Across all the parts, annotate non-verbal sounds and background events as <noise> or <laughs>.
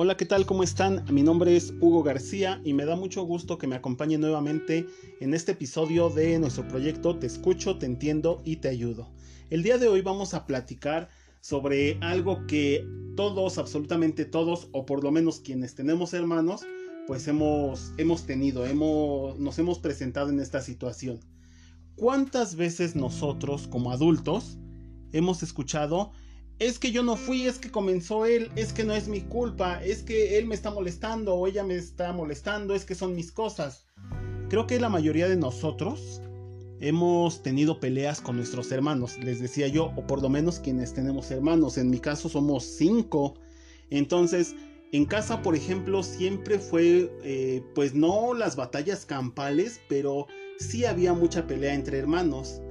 Hola, ¿qué tal? ¿Cómo están? Mi nombre es Hugo García y me da mucho gusto que me acompañen nuevamente en este episodio de nuestro proyecto Te escucho, te entiendo y te ayudo. El día de hoy vamos a platicar sobre algo que todos, absolutamente todos, o por lo menos quienes tenemos hermanos, pues hemos, hemos tenido, hemos, nos hemos presentado en esta situación. ¿Cuántas veces nosotros como adultos hemos escuchado es que yo no fui, es que comenzó él, es que no es mi culpa, es que él me está molestando o ella me está molestando, es que son mis cosas. Creo que la mayoría de nosotros hemos tenido peleas con nuestros hermanos, les decía yo, o por lo menos quienes tenemos hermanos, en mi caso somos cinco. Entonces, en casa, por ejemplo, siempre fue, eh, pues no las batallas campales, pero sí había mucha pelea entre hermanos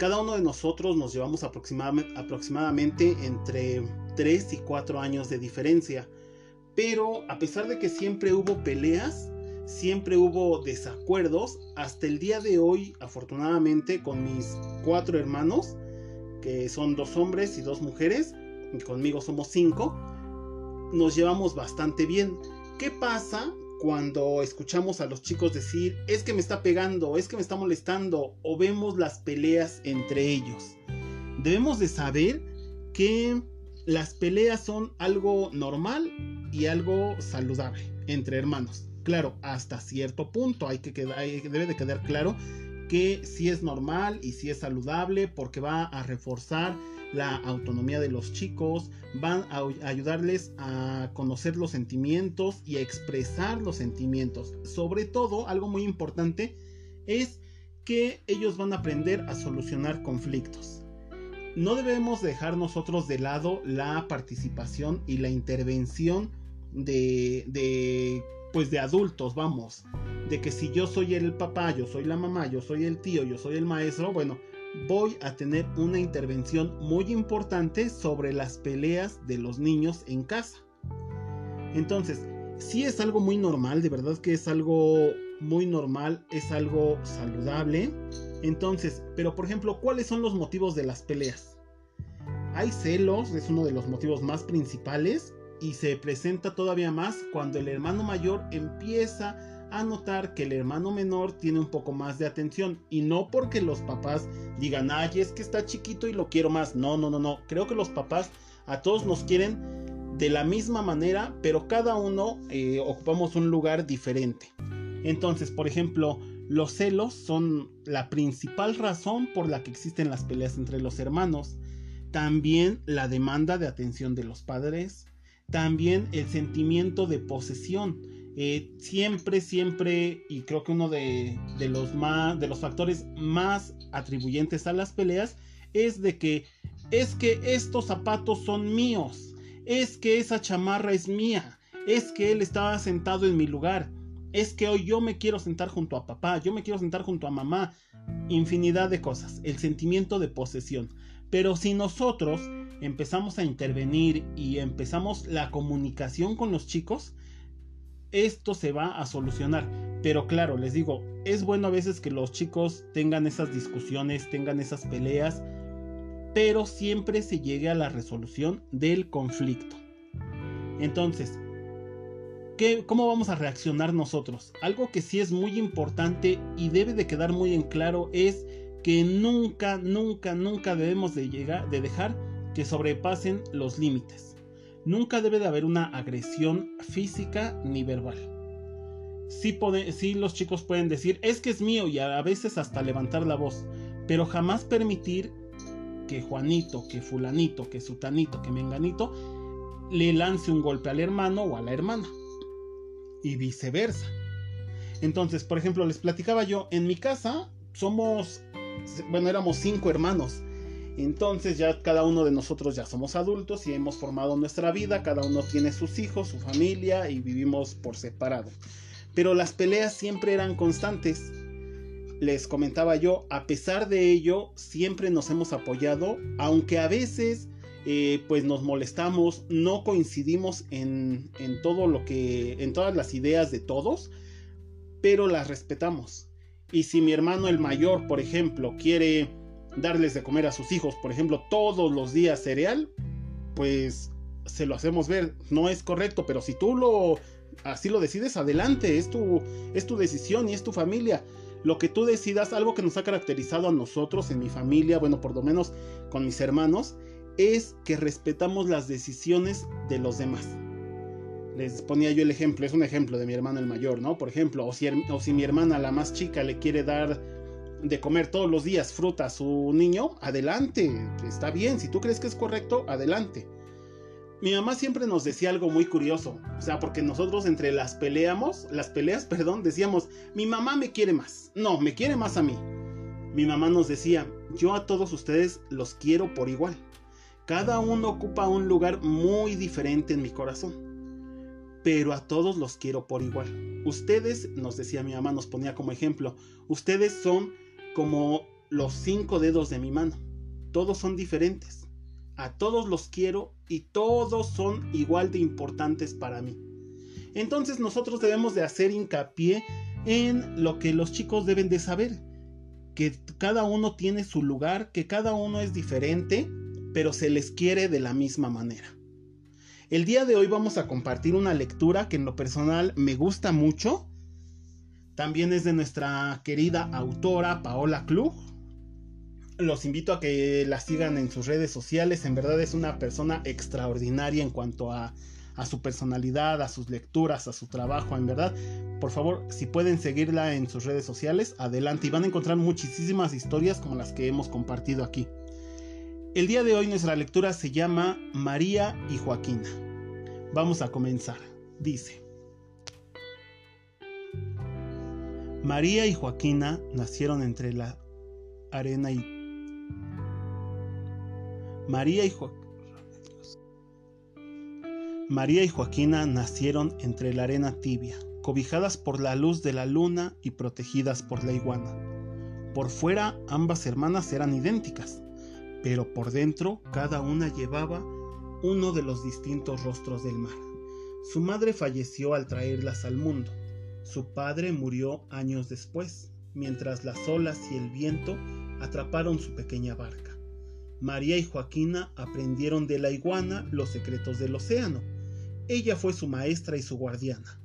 cada uno de nosotros nos llevamos aproximadamente entre 3 y 4 años de diferencia. Pero a pesar de que siempre hubo peleas, siempre hubo desacuerdos, hasta el día de hoy, afortunadamente, con mis cuatro hermanos, que son dos hombres y dos mujeres, y conmigo somos cinco, nos llevamos bastante bien. ¿Qué pasa cuando escuchamos a los chicos decir, es que me está pegando, es que me está molestando, o vemos las peleas entre ellos. Debemos de saber que las peleas son algo normal y algo saludable entre hermanos. Claro, hasta cierto punto hay que debe de quedar claro que si es normal y si es saludable porque va a reforzar la autonomía de los chicos, van a ayudarles a conocer los sentimientos y a expresar los sentimientos. Sobre todo, algo muy importante es que ellos van a aprender a solucionar conflictos. No debemos dejar nosotros de lado la participación y la intervención de, de pues de adultos, vamos, de que si yo soy el papá, yo soy la mamá, yo soy el tío, yo soy el maestro, bueno, voy a tener una intervención muy importante sobre las peleas de los niños en casa. Entonces, si es algo muy normal, de verdad que es algo muy normal, es algo saludable. Entonces, pero por ejemplo, ¿cuáles son los motivos de las peleas? Hay celos, es uno de los motivos más principales y se presenta todavía más cuando el hermano mayor empieza a notar que el hermano menor tiene un poco más de atención y no porque los papás digan, ay, es que está chiquito y lo quiero más. No, no, no, no. Creo que los papás a todos nos quieren de la misma manera, pero cada uno eh, ocupamos un lugar diferente. Entonces, por ejemplo, los celos son la principal razón por la que existen las peleas entre los hermanos. También la demanda de atención de los padres. También el sentimiento de posesión. Eh, siempre, siempre, y creo que uno de, los más, de los factores más atribuyentes a las peleas es de que es que estos zapatos son míos, es que esa chamarra es mía, es que él estaba sentado en mi lugar, es que hoy yo me quiero sentar junto a papá, yo me quiero sentar junto a mamá, infinidad de cosas, el sentimiento de posesión. Pero si nosotros empezamos a intervenir y empezamos la comunicación con los chicos, esto se va a solucionar. Pero claro, les digo, es bueno a veces que los chicos tengan esas discusiones, tengan esas peleas, pero siempre se llegue a la resolución del conflicto. Entonces, ¿qué, ¿cómo vamos a reaccionar nosotros? Algo que sí es muy importante y debe de quedar muy en claro es que nunca, nunca, nunca debemos de, llegar, de dejar que sobrepasen los límites. Nunca debe de haber una agresión física ni verbal. Sí, los chicos pueden decir, es que es mío y a veces hasta levantar la voz, pero jamás permitir que Juanito, que fulanito, que sutanito, que menganito le lance un golpe al hermano o a la hermana. Y viceversa. Entonces, por ejemplo, les platicaba yo, en mi casa somos, bueno, éramos cinco hermanos. Entonces ya cada uno de nosotros ya somos adultos y hemos formado nuestra vida, cada uno tiene sus hijos, su familia y vivimos por separado. Pero las peleas siempre eran constantes. Les comentaba yo, a pesar de ello, siempre nos hemos apoyado, aunque a veces eh, pues nos molestamos, no coincidimos en, en todo lo que, en todas las ideas de todos, pero las respetamos. Y si mi hermano el mayor, por ejemplo, quiere darles de comer a sus hijos, por ejemplo, todos los días cereal, pues se lo hacemos ver, no es correcto, pero si tú lo así lo decides, adelante, es tu, es tu decisión y es tu familia. Lo que tú decidas, algo que nos ha caracterizado a nosotros, en mi familia, bueno, por lo menos con mis hermanos, es que respetamos las decisiones de los demás. Les ponía yo el ejemplo, es un ejemplo de mi hermano el mayor, ¿no? Por ejemplo, o si, mi hermana, la más chica, le quiere dar de comer todos los días fruta a su niño, adelante, está bien, si tú crees que es correcto, adelante. Mi mamá siempre nos decía algo muy curioso, o sea, porque nosotros entre las peleamos, las peleas, <laughs> perdón, decíamos, mi mamá me quiere más, no, me quiere más a mí. Mi mamá nos decía, yo a todos ustedes los quiero por igual. Cada uno ocupa un lugar muy diferente en mi corazón, pero a todos los quiero por igual. Ustedes, nos decía mi mamá, nos ponía como ejemplo, ustedes son como los cinco dedos de mi mano, todos son diferentes a todos los quiero y todos son igual de importantes para mí. Entonces nosotros debemos de hacer hincapié en lo que los chicos deben de saber, que cada uno tiene su lugar, que cada uno es diferente, pero se les quiere de la misma manera. El día de hoy vamos a compartir una lectura que en lo personal me gusta mucho. También es de nuestra querida autora Paola Klug los invito a que la sigan en sus redes sociales. En verdad es una persona extraordinaria en cuanto a, su personalidad, a sus lecturas, a su trabajo. En verdad, por favor, si pueden seguirla en sus redes sociales, adelante. Y van a encontrar muchísimas historias como las que hemos compartido aquí. El día de hoy nuestra lectura se llama María y Joaquina. Vamos a comenzar. Dice. María y Joaquina nacieron entre la arena y María y, María y Joaquina nacieron entre la arena tibia, cobijadas por la luz de la luna y protegidas por la iguana. Por fuera ambas hermanas eran idénticas, pero por dentro cada una llevaba uno de los distintos rostros del mar. Su madre falleció al traerlas al mundo. Su padre murió años después, mientras las olas y el viento atraparon su pequeña barca. María y Joaquina aprendieron de la iguana los secretos del océano. Ella fue su maestra y su guardiana.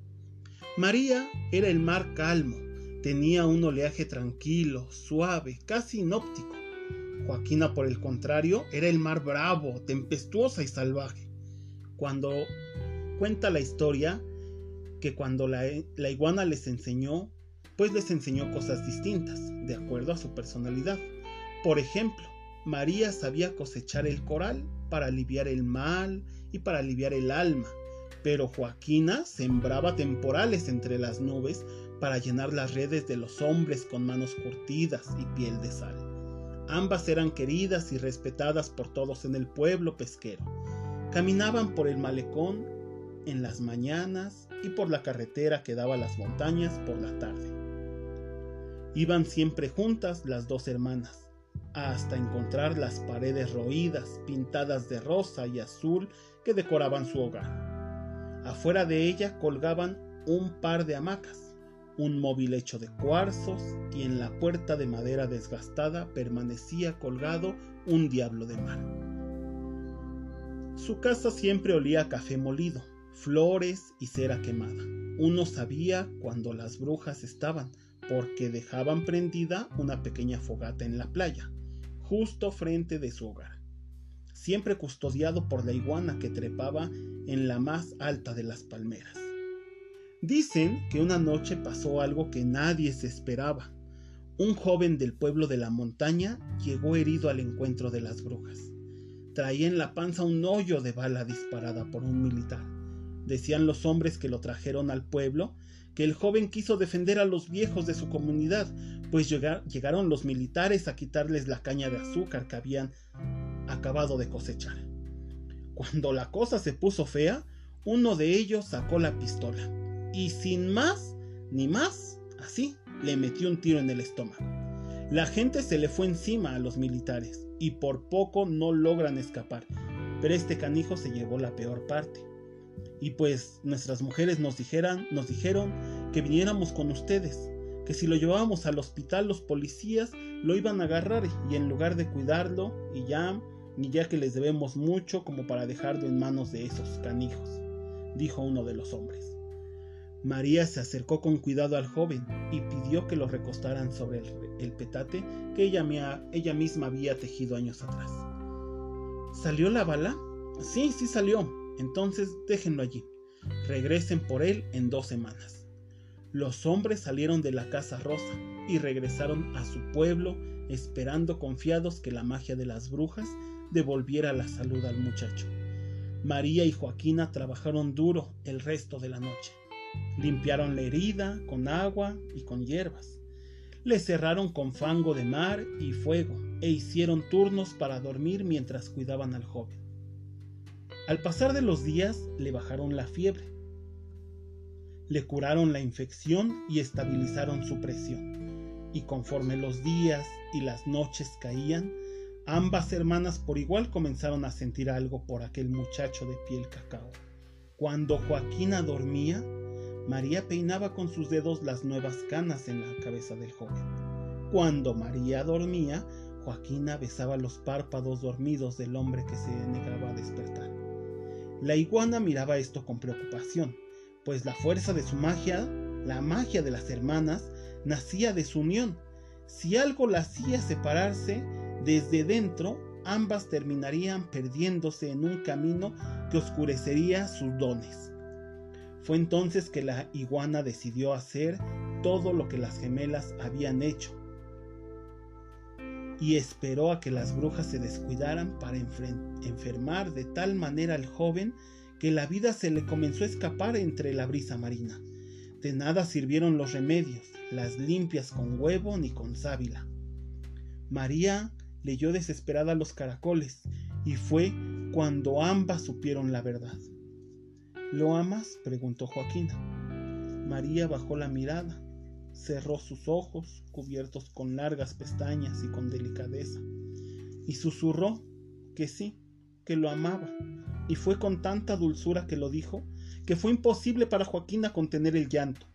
María era el mar calmo, tenía un oleaje tranquilo, suave, casi inóptico. Joaquina, por el contrario, era el mar bravo, tempestuosa y salvaje. Cuando cuenta la historia que cuando la, la iguana les enseñó, pues les enseñó cosas distintas, de acuerdo a su personalidad. Por ejemplo, María sabía cosechar el coral para aliviar el mal y para aliviar el alma, pero Joaquina sembraba temporales entre las nubes para llenar las redes de los hombres con manos curtidas y piel de sal. Ambas eran queridas y respetadas por todos en el pueblo pesquero. Caminaban por el malecón en las mañanas y por la carretera que daba a las montañas por la tarde. Iban siempre juntas las dos hermanas hasta encontrar las paredes roídas, pintadas de rosa y azul que decoraban su hogar. Afuera de ella colgaban un par de hamacas, un móvil hecho de cuarzos y en la puerta de madera desgastada permanecía colgado un diablo de mar. Su casa siempre olía a café molido, flores y cera quemada. Uno sabía cuando las brujas estaban, porque dejaban prendida una pequeña fogata en la playa justo frente de su hogar, siempre custodiado por la iguana que trepaba en la más alta de las palmeras. Dicen que una noche pasó algo que nadie se esperaba. Un joven del pueblo de la montaña llegó herido al encuentro de las brujas. Traía en la panza un hoyo de bala disparada por un militar. Decían los hombres que lo trajeron al pueblo que el joven quiso defender a los viejos de su comunidad, pues llegaron los militares a quitarles la caña de azúcar que habían acabado de cosechar. Cuando la cosa se puso fea, uno de ellos sacó la pistola y sin más ni más, así, le metió un tiro en el estómago. La gente se le fue encima a los militares y por poco no logran escapar, pero este canijo se llevó la peor parte. Y pues nuestras mujeres nos dijeran, nos dijeron que viniéramos con ustedes, que si lo llevábamos al hospital los policías lo iban a agarrar y en lugar de cuidarlo y ya ni ya que les debemos mucho como para dejarlo en manos de esos canijos, dijo uno de los hombres. María se acercó con cuidado al joven y pidió que lo recostaran sobre el, petate que ella, ella misma había tejido años atrás. ¿Salió la bala? Sí, sí salió. Entonces déjenlo allí. Regresen por él en dos semanas. Los hombres salieron de la casa rosa y regresaron a su pueblo esperando confiados que la magia de las brujas devolviera la salud al muchacho. María y Joaquina trabajaron duro el resto de la noche. Limpiaron la herida con agua y con hierbas. Le cerraron con fango de mar y fuego e hicieron turnos para dormir mientras cuidaban al joven. Al pasar de los días le bajaron la fiebre. Le curaron la infección y estabilizaron su presión. Y conforme los días y las noches caían, ambas hermanas por igual comenzaron a sentir algo por aquel muchacho de piel cacao. Cuando Joaquina dormía, María peinaba con sus dedos las nuevas canas en la cabeza del joven. Cuando María dormía, Joaquina besaba los párpados dormidos del hombre que se negaba a despertar. La iguana miraba esto con preocupación, pues la fuerza de su magia, la magia de las hermanas, nacía de su unión. Si algo la hacía separarse, desde dentro ambas terminarían perdiéndose en un camino que oscurecería sus dones. Fue entonces que la iguana decidió hacer todo lo que las gemelas habían hecho y esperó a que las brujas se descuidaran para enfermar de tal manera al joven que la vida se le comenzó a escapar entre la brisa marina. De nada sirvieron los remedios, las limpias con huevo ni con sábila. María leyó desesperada los caracoles y fue cuando ambas supieron la verdad. ¿Lo amas? preguntó Joaquina. María bajó la mirada, cerró sus ojos, cubiertos con largas pestañas y con delicadeza, y susurró que sí, que lo amaba, y fue con tanta dulzura que lo dijo, que fue imposible para Joaquina contener el llanto.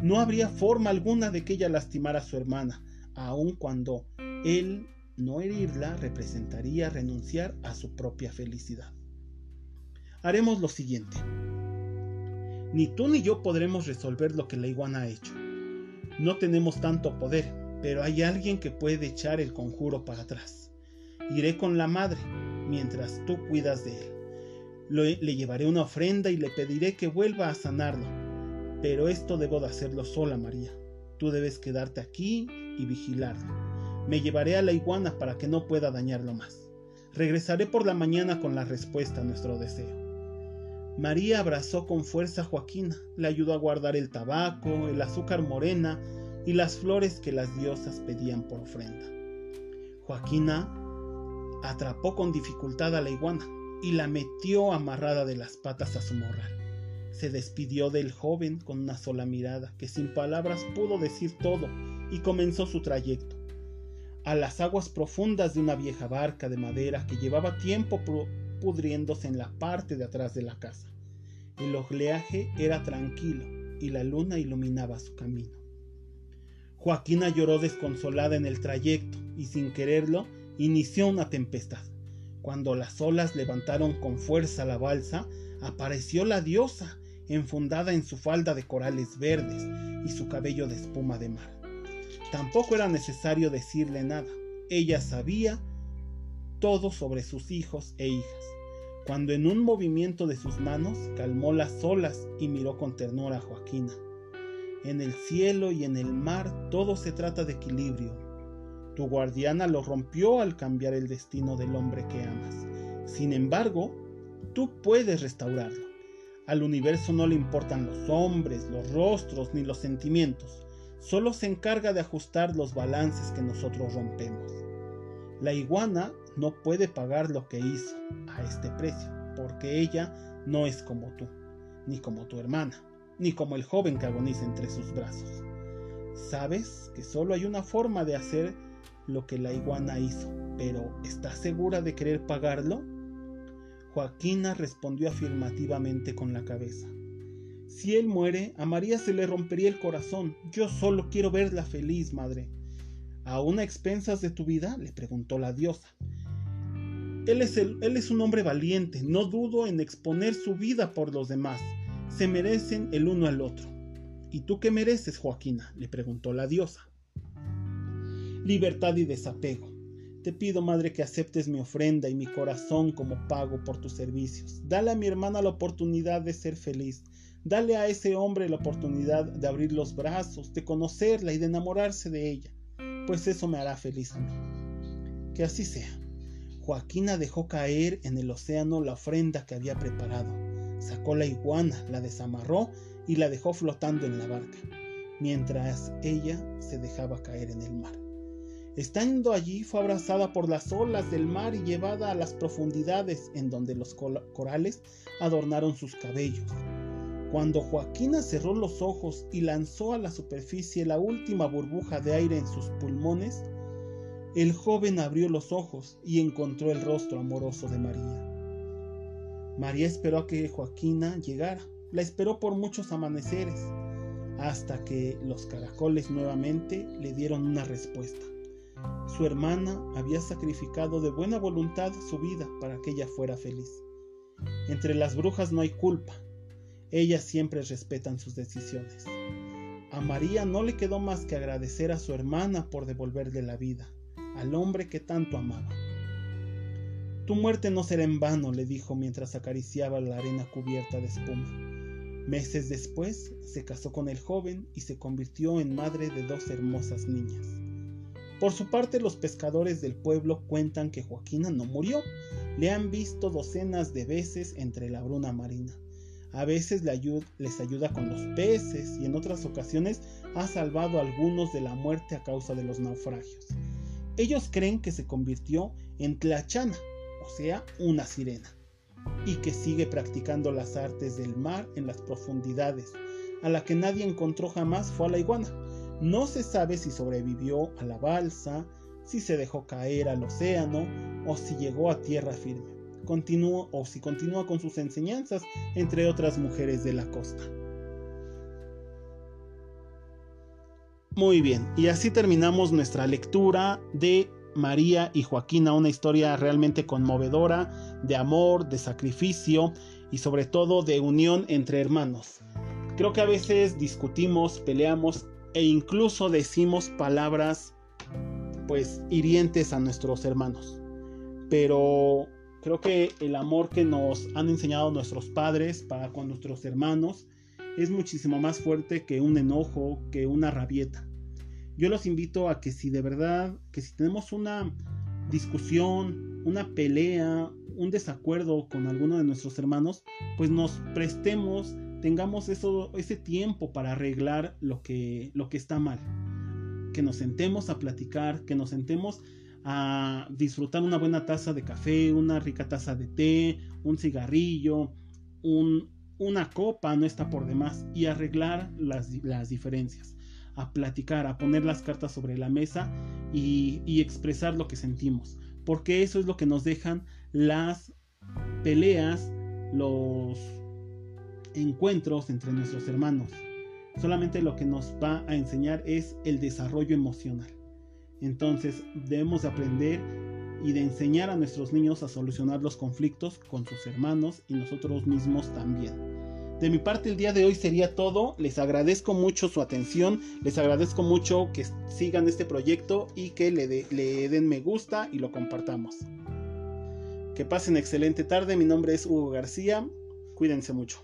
No habría forma alguna de que ella lastimara a su hermana, aun cuando él no herirla representaría renunciar a su propia felicidad. Haremos lo siguiente. Ni tú ni yo podremos resolver lo que la iguana ha hecho. No tenemos tanto poder, pero hay alguien que puede echar el conjuro para atrás. Iré con la madre, mientras tú cuidas de él. le llevaré una ofrenda y le pediré que vuelva a sanarlo. Pero esto debo de hacerlo sola, María. Tú debes quedarte aquí y vigilarlo. Me llevaré a la iguana para que no pueda dañarlo más. Regresaré por la mañana con la respuesta a nuestro deseo. María abrazó con fuerza a Joaquina, le ayudó a guardar el tabaco, el azúcar morena y las flores que las diosas pedían por ofrenda. Joaquina atrapó con dificultad a la iguana y la metió amarrada de las patas a su morral. Se despidió del joven con una sola mirada, que sin palabras pudo decir todo, y comenzó su trayecto. A las aguas profundas de una vieja barca de madera que llevaba tiempo pudriéndose en la parte de atrás de la casa. El oleaje era tranquilo y la luna iluminaba su camino. Joaquina lloró desconsolada en el trayecto y sin quererlo inició una tempestad. Cuando las olas levantaron con fuerza la balsa, apareció la diosa, enfundada en su falda de corales verdes y su cabello de espuma de mar. Tampoco era necesario decirle nada. Ella sabía todo sobre sus hijos e hijas cuando en un movimiento de sus manos calmó las olas y miró con ternura a Joaquina. En el cielo y en el mar todo se trata de equilibrio. Tu guardiana lo rompió al cambiar el destino del hombre que amas. Sin embargo, tú puedes restaurarlo. Al universo no le importan los hombres, los rostros ni los sentimientos. Solo se encarga de ajustar los balances que nosotros rompemos. La iguana no puede pagar lo que hizo a este precio, porque ella no es como tú, ni como tu hermana, ni como el joven que agoniza entre sus brazos. Sabes que solo hay una forma de hacer lo que la iguana hizo, pero ¿estás segura de querer pagarlo? Joaquina respondió afirmativamente con la cabeza. Si él muere, a María se le rompería el corazón. Yo solo quiero verla feliz, madre. ¿Aún a expensas de tu vida? le preguntó la diosa. Él es, un hombre valiente, no dudo en exponer su vida por los demás. Se merecen el uno al otro. ¿Y tú qué mereces, Joaquina? le preguntó la diosa. Libertad y desapego. Te pido, madre, que aceptes mi ofrenda y mi corazón como pago por tus servicios. Dale a mi hermana la oportunidad de ser feliz. Dale a ese hombre la oportunidad de abrir los brazos, de conocerla y de enamorarse de ella, pues eso me hará feliz a mí. Que así sea. Joaquina dejó caer en el océano la ofrenda que había preparado. Sacó la iguana, la desamarró y la dejó flotando en la barca, mientras ella se dejaba caer en el mar. Estando allí fue abrazada por las olas del mar y llevada a las profundidades en donde los corales adornaron sus cabellos. Cuando Joaquina cerró los ojos y lanzó a la superficie la última burbuja de aire en sus pulmones, el joven abrió los ojos y encontró el rostro amoroso de María. María esperó a que Joaquina llegara. La esperó por muchos amaneceres, hasta que los caracoles nuevamente le dieron una respuesta. Su hermana había sacrificado de buena voluntad su vida para que ella fuera feliz. Entre las brujas no hay culpa, ellas siempre respetan sus decisiones. A María no le quedó más que agradecer a su hermana por devolverle la vida, al hombre que tanto amaba. Tu muerte no será en vano, le dijo mientras acariciaba la arena cubierta de espuma. Meses después se casó con el joven y se convirtió en madre de dos hermosas niñas. Por su parte, los pescadores del pueblo cuentan que Joaquina no murió. Le han visto docenas de veces entre la bruna marina. A veces les ayuda con los peces y en otras ocasiones ha salvado a algunos de la muerte a causa de los naufragios. Ellos creen que se convirtió en Tlachana, o sea, una sirena, y que sigue practicando las artes del mar en las profundidades. A la que nadie encontró jamás fue a la iguana. No se sabe si sobrevivió a la balsa, si se dejó caer al océano o si llegó a tierra firme continúa o si continúa con sus enseñanzas, entre otras mujeres de la costa. Muy bien, y así terminamos nuestra lectura de María y Joaquina, una historia realmente conmovedora de amor, de sacrificio y sobre todo de unión entre hermanos. Creo que a veces discutimos, peleamos e incluso decimos palabras pues hirientes a nuestros hermanos. Pero Creo que el amor que nos han enseñado nuestros padres para con nuestros hermanos es muchísimo más fuerte que un enojo, que una rabieta. Yo los invito a que si de verdad, que si tenemos una discusión, una pelea, un desacuerdo con alguno de nuestros hermanos, pues nos prestemos, tengamos eso, ese tiempo para arreglar lo que, lo que está mal. Que nos sentemos a platicar, que nos sentemos a disfrutar una buena taza de café, una rica taza de té, un cigarrillo, una copa no está por demás y arreglar las, diferencias, a platicar, a poner las cartas sobre la mesa y, y expresar lo que sentimos, porque eso es lo que nos dejan las peleas, los encuentros entre nuestros hermanos. Solamente lo que nos va a enseñar es el desarrollo emocional. Entonces debemos aprender y de enseñar a nuestros niños a solucionar los conflictos con sus hermanos y nosotros mismos también. De mi parte el día de hoy sería todo. Les agradezco mucho su atención. Les agradezco mucho que sigan este proyecto y que le, den me gusta y lo compartamos. Que pasen excelente tarde. Mi nombre es Hugo García. Cuídense mucho.